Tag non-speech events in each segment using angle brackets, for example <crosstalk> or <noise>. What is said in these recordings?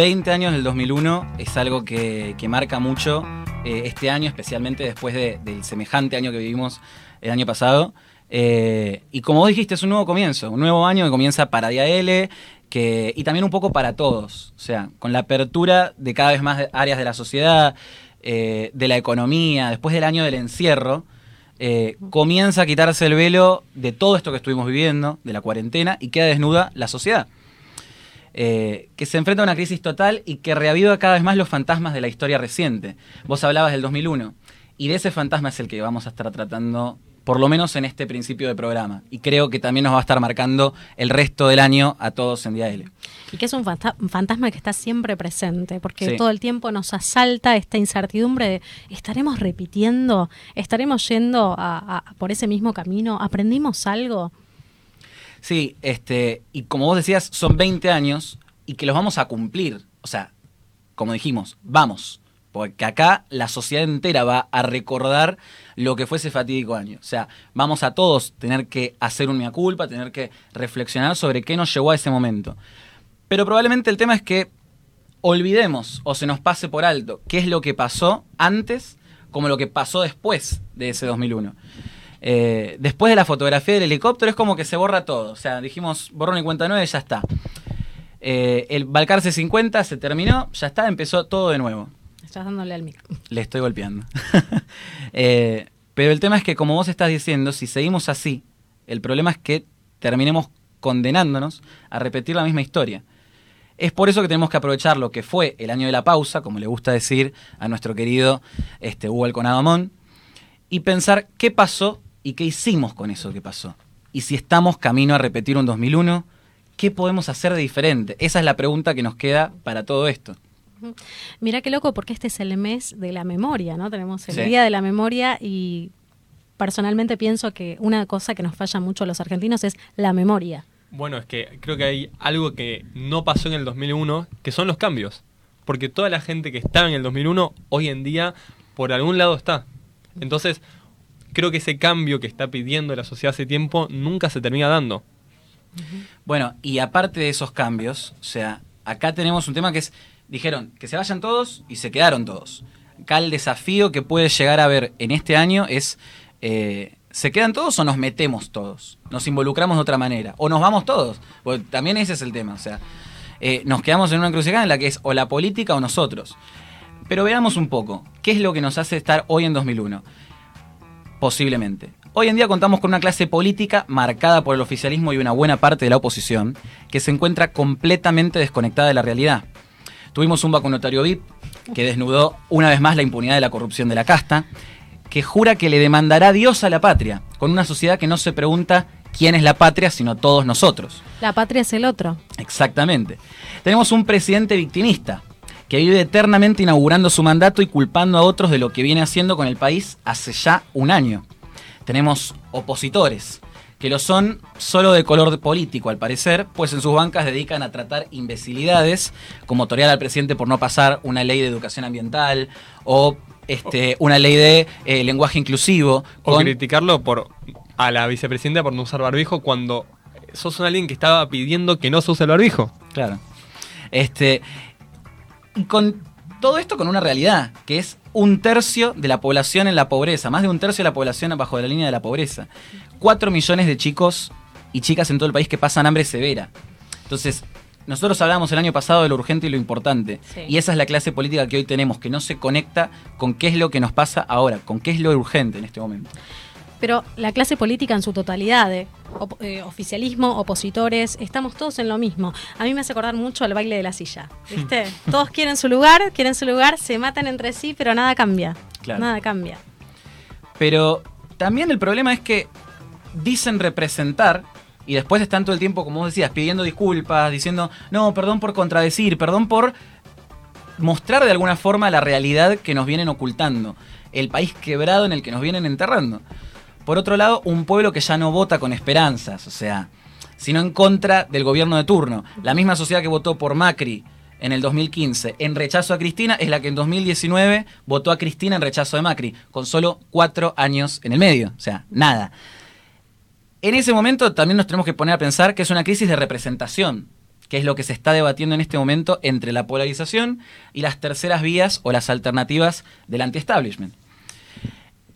20 años del 2001 es algo que, marca mucho eh, este año, especialmente después del semejante año que vivimos el año pasado. Eh, y como vos dijiste, es un nuevo comienzo, un nuevo año que comienza para DIAL que, y también un poco para todos. O sea, con la apertura de cada vez más áreas de la sociedad, eh, de la economía, después del año del encierro, comienza a quitarse el velo de todo esto que estuvimos viviendo, de la cuarentena, y queda desnuda la sociedad. Eh, que se enfrenta a una crisis total y que reaviva cada vez más los fantasmas de la historia reciente. Vos hablabas del 2001 y de ese fantasma es el que vamos a estar tratando por lo menos en este principio de programa. Y creo que también nos va a estar marcando el resto del año a todos en Día L. Y que es un fantasma que está siempre presente, porque todo el tiempo nos asalta esta incertidumbre de, ¿estaremos repitiendo? ¿Estaremos yendo por ese mismo camino? ¿Aprendimos algo? Sí, este, y como vos decías, son 20 años y que los vamos a cumplir. O sea, como dijimos, vamos. Porque acá la sociedad entera va a recordar lo que fue ese fatídico año. O sea, vamos a todos tener que hacer un mea culpa, tener que reflexionar sobre qué nos llevó a ese momento. Pero probablemente el tema es que olvidemos o se nos pase por alto qué es lo que pasó antes como lo que pasó después de ese 2001. Eh, después de la fotografía del helicóptero es como que se borra todo. O sea, dijimos borrón y cuenta nueve, ya está. Eh, el Balcarce 50 se terminó, ya está, empezó todo de nuevo. Estás dándole al micro. <laughs> Le estoy golpeando. <laughs> Eh, pero el tema es que, como vos estás diciendo, si seguimos así, el problema es que terminemos condenándonos a repetir la misma historia. Es por eso que tenemos que aprovechar lo que fue el año de la pausa, como le gusta decir a nuestro querido este, Hugo Alconado y pensar qué pasó ¿Y qué hicimos con eso que pasó? Y si estamos camino a repetir un 2001, ¿qué podemos hacer de diferente? Esa es la pregunta que nos queda para todo esto. Mira qué loco, porque este es el mes de la memoria, ¿no? Tenemos el Día de la Memoria y personalmente pienso que una cosa que nos falla mucho a los argentinos es la memoria. Bueno, es que creo que hay algo que no pasó en el 2001, que son los cambios. Porque toda la gente que estaba en el 2001, hoy en día, por algún lado está. Entonces, creo que ese cambio que está pidiendo la sociedad hace tiempo nunca se termina dando. Bueno, y aparte de esos cambios, o sea, acá tenemos un tema que es, dijeron que se vayan todos y se quedaron todos. Acá el desafío que puede llegar a haber en este año es, eh, ¿se quedan todos o nos metemos todos? Nos involucramos de otra manera, o nos vamos todos, porque también ese es el tema, o sea, eh, nos quedamos en una encrucijada en la que es o la política o nosotros. Pero veamos un poco, ¿qué es lo que nos hace estar hoy en 2001? Posiblemente. Hoy en día contamos con una clase política marcada por el oficialismo y una buena parte de la oposición que se encuentra completamente desconectada de la realidad. Tuvimos un vacunotario VIP que desnudó una vez más la impunidad de la corrupción de la casta, que jura que le demandará Dios a la patria, con una sociedad que no se pregunta quién es la patria, sino todos nosotros. La patria es el otro. Exactamente. Tenemos un presidente victimista, que vive eternamente inaugurando su mandato y culpando a otros de lo que viene haciendo con el país hace ya un año. Tenemos opositores, que lo son solo de color político al parecer, pues en sus bancas dedican a tratar imbecilidades, como torear al presidente por no pasar una ley de educación ambiental o este, una ley de eh, lenguaje inclusivo. O criticarlo por a la vicepresidenta por no usar barbijo cuando sos alguien que estaba pidiendo que no se use el barbijo. Claro. Este, y con todo esto con una realidad, que es un tercio de la población en la pobreza, más de un tercio de la población abajo la línea de la pobreza. Cuatro millones de chicos y chicas en todo el país que pasan hambre severa. Entonces, nosotros hablábamos el año pasado de lo urgente y lo importante. Y esa es la clase política que hoy tenemos, que no se conecta con qué es lo que nos pasa ahora, con qué es lo urgente en este momento pero la clase política en su totalidad, de eh, oficialismo, opositores, estamos todos en lo mismo. A mí me hace acordar mucho al baile de la silla, ¿viste? <laughs> todos quieren su lugar, quieren su lugar, se matan entre sí, pero nada cambia. Nada cambia. Pero también el problema es que dicen representar y después están todo el tiempo, como vos decías, pidiendo disculpas, diciendo, no, perdón por contradecir, perdón por mostrar de alguna forma la realidad que nos vienen ocultando, el país quebrado en el que nos vienen enterrando. Por otro lado, un pueblo que ya no vota con esperanzas, o sea, sino en contra del gobierno de turno. La misma sociedad que votó por Macri en el 2015 en rechazo a Cristina es la que en 2019 votó a Cristina en rechazo de Macri, con solo cuatro años en el medio, o sea, nada. En ese momento también nos tenemos que poner a pensar que es una crisis de representación. que es lo que se está debatiendo en este momento entre la polarización y las terceras vías o las alternativas del anti-establishment.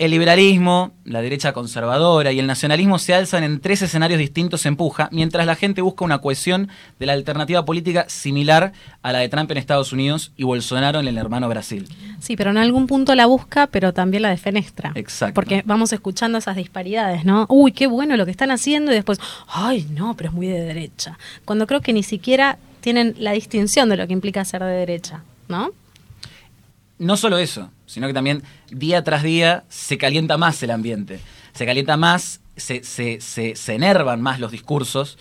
El liberalismo, la derecha conservadora y el nacionalismo se alzan en tres escenarios distintos en puja, mientras la gente busca una cohesión de la alternativa política similar a la de Trump en Estados Unidos y Bolsonaro en el hermano Brasil. Sí, pero en algún punto la busca, pero también la defenestra. Exacto. Porque vamos escuchando esas disparidades, ¿no? Uy, qué bueno lo que están haciendo y después, ay, no, pero es muy de derecha. Cuando creo que ni siquiera tienen la distinción de lo que implica ser de derecha, ¿no? No solo eso, sino que también día tras día se calienta más el ambiente, se calienta más, se, se, se, se enervan más los discursos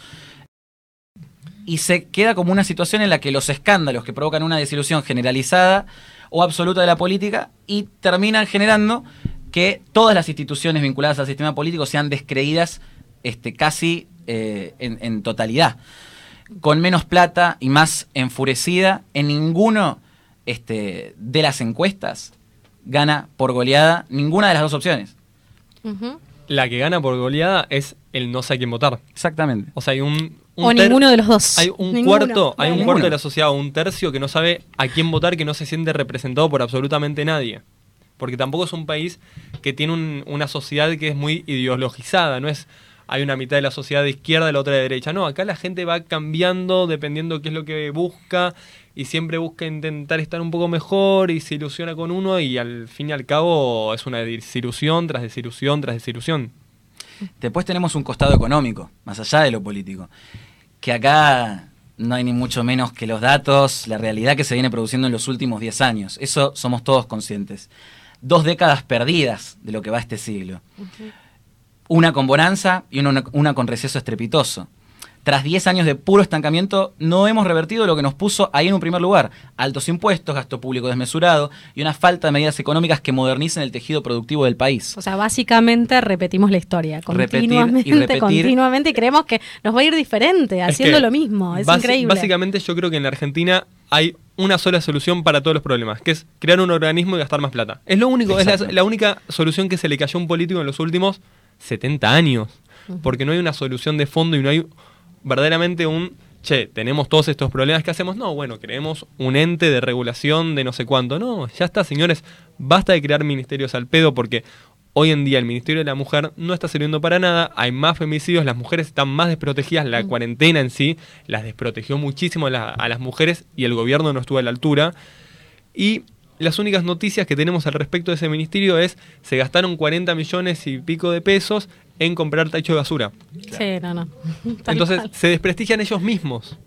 y se queda como una situación en la que los escándalos que provocan una desilusión generalizada o absoluta de la política y terminan generando que todas las instituciones vinculadas al sistema político sean descreídas este, casi eh, en, en totalidad. Con menos plata y más enfurecida, en ninguno este, de las encuestas gana por goleada ninguna de las dos opciones. La que gana por goleada es el no sé a quién votar. Exactamente. O sea, hay un... un O ninguno de los dos. Hay un Ninguno. cuarto, hay un cuarto de la sociedad, un tercio que no sabe a quién votar, que no se siente representado por absolutamente nadie. Porque tampoco es un país que tiene un- una sociedad que es muy ideologizada, no es hay una mitad de la sociedad de izquierda y la otra de derecha. No, acá la gente va cambiando dependiendo qué es lo que busca y siempre busca intentar estar un poco mejor y se ilusiona con uno y al fin y al cabo es una desilusión tras desilusión tras desilusión. Después tenemos un costado económico, más allá de lo político, que acá no hay ni mucho menos que los datos, la realidad que se viene produciendo en los últimos 10 años. Eso somos todos conscientes. Dos décadas perdidas de lo que va este siglo. Una con bonanza y una, una con receso estrepitoso. Tras 10 años de puro estancamiento, no hemos revertido lo que nos puso ahí en un primer lugar. Altos impuestos, gasto público desmesurado y una falta de medidas económicas que modernicen el tejido productivo del país. O sea, básicamente repetimos la historia Repetir y continuamente, repetir. continuamente y creemos que nos va a ir diferente Es haciendo que lo mismo. Es increíble. Básicamente yo creo que en la Argentina hay una sola solución para todos los problemas, que es crear un organismo y gastar más plata. Es lo único, es la, la única solución que se le cayó a un político en los últimos 70 años. Porque no hay una solución de fondo y no hay verdaderamente un, che, tenemos todos estos problemas, ¿qué hacemos? No, bueno, creemos un ente de regulación de no sé cuánto. No, ya está, señores, basta de crear ministerios al pedo porque hoy en día el Ministerio de la Mujer no está sirviendo para nada, hay más femicidios, las mujeres están más desprotegidas, la cuarentena en sí las desprotegió muchísimo a, la- a las mujeres y el gobierno no estuvo a la altura. Y las únicas noticias que tenemos al respecto de ese ministerio es se gastaron 40 millones y pico de pesos en comprar tacho de basura. Sí, no, no. <laughs> Tal Entonces cual. se desprestigian ellos mismos.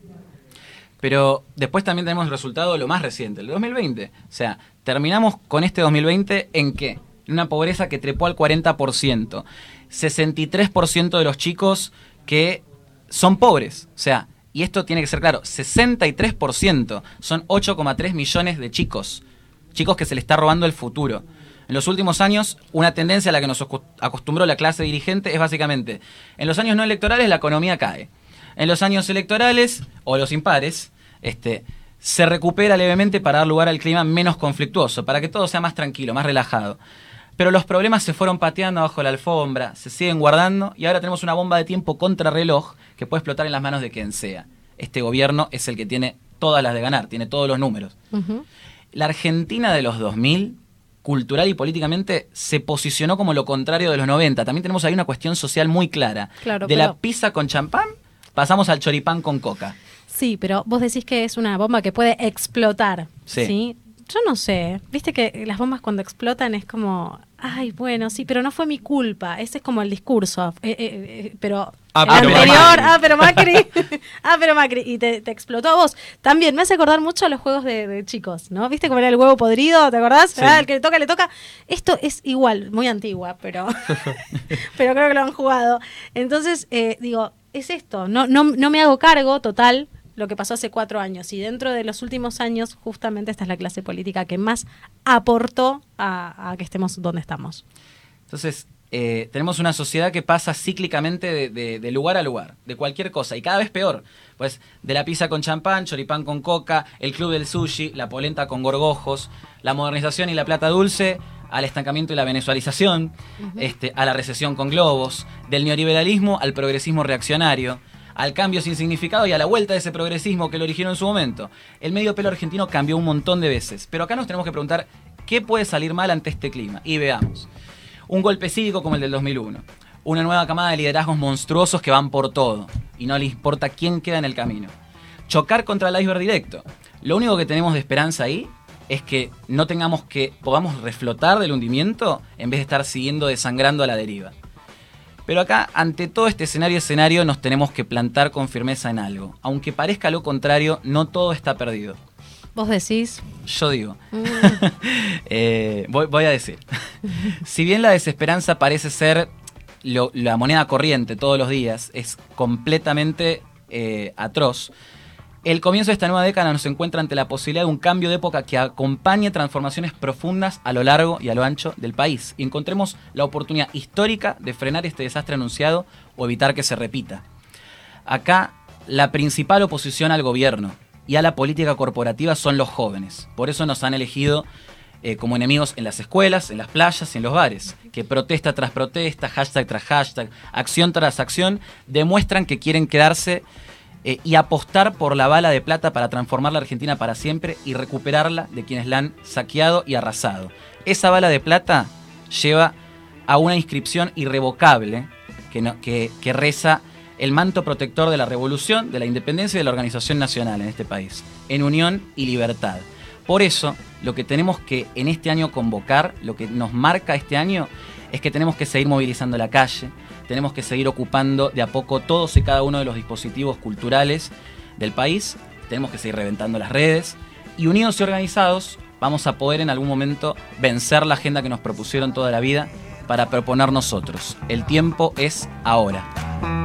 Pero después también tenemos el resultado lo más reciente, el 2020. O sea, terminamos con este 2020 en qué? En una pobreza que trepó al 40%. 63% de los chicos que son pobres. O sea, y esto tiene que ser claro, 63%. Son 8,3 millones de chicos. Chicos que se le está robando el futuro. En los últimos años, una tendencia a la que nos acostumbró la clase dirigente es básicamente, en los años no electorales la economía cae. En los años electorales, o los impares, este, se recupera levemente para dar lugar al clima menos conflictuoso, para que todo sea más tranquilo, más relajado. Pero los problemas se fueron pateando abajo la alfombra, se siguen guardando y ahora tenemos una bomba de tiempo contrarreloj que puede explotar en las manos de quien sea. Este gobierno es el que tiene todas las de ganar, tiene todos los números. La Argentina de los 2000, cultural y políticamente, se posicionó como lo contrario de los 90. También tenemos ahí una cuestión social muy clara. Claro, de pero- la pizza con champán, pasamos al choripán con coca. Sí, pero vos decís que es una bomba que puede explotar. Sí. Sí. Yo no sé. Viste que las bombas cuando explotan es como, ay, bueno, sí, pero no fue mi culpa. Ese es como el discurso. Eh, eh, eh, pero Ah, pero anterior, Macri. ah, pero Macri. <laughs> ah, pero Macri. Y te, te explotó a vos. También me hace acordar mucho a los juegos de, de chicos, ¿no? ¿Viste cómo era el huevo podrido? ¿Te acordás? Sí. Ah, el que le toca, le toca. Esto es igual, muy antigua, pero, <laughs> <laughs> pero creo que lo han jugado. Entonces, eh, digo, es esto. No, no, no me hago cargo, total, lo que pasó hace cuatro años. Y dentro de los últimos años, justamente esta es la clase política que más aportó a, a que estemos donde estamos. Entonces, eh, tenemos una sociedad que pasa cíclicamente de, de- de lugar a lugar, de cualquier cosa, y cada vez peor. Pues de la pizza con champán, choripán con coca, el club del sushi, la polenta con gorgojos, la modernización y la plata dulce, al estancamiento y la venezualización, este, a la recesión con globos, del neoliberalismo al progresismo reaccionario, al cambio sin significado y a la vuelta de ese progresismo que lo originó en su momento. El medio pelo argentino cambió un montón de veces, pero acá nos tenemos que preguntar qué puede salir mal ante este clima. Y veamos. Un golpe cívico como el del 2001. Una nueva camada de liderazgos monstruosos que van por todo y no les importa quién queda en el camino. Chocar contra el iceberg directo. Lo único que tenemos de esperanza ahí es que no tengamos que podamos reflotar del hundimiento en vez de estar siguiendo desangrando a la deriva. Pero acá, ante todo este escenario escenario, nos tenemos que plantar con firmeza en algo. Aunque parezca lo contrario, no todo está perdido. Vos decís. Yo digo. <laughs> Eh, voy, a decir. <laughs> si bien la desesperanza parece ser la moneda corriente todos los días, es completamente eh, atroz. El comienzo de esta nueva década nos encuentra ante la posibilidad de un cambio de época que acompañe transformaciones profundas a lo largo y a lo ancho del país y encontremos la oportunidad histórica de frenar este desastre anunciado o evitar que se repita. Acá la principal oposición al gobierno y a la política corporativa son los jóvenes. Por eso nos han elegido eh, como enemigos en las escuelas, en las playas y en los bares, que protesta tras protesta, hashtag tras hashtag, acción tras acción, demuestran que quieren quedarse eh, y apostar por la bala de plata para transformar la Argentina para siempre y recuperarla de quienes la han saqueado y arrasado. Esa bala de plata lleva a una inscripción irrevocable que, que reza el manto protector de la revolución, de la independencia y de la organización nacional en este país, en unión y libertad. Por eso, lo que tenemos que en este año convocar, lo que nos marca este año, es que tenemos que seguir movilizando la calle, tenemos que seguir ocupando de a poco todos y cada uno de los dispositivos culturales del país, tenemos que seguir reventando las redes y unidos y organizados vamos a poder en algún momento vencer la agenda que nos propusieron toda la vida para proponer nosotros. El tiempo es ahora.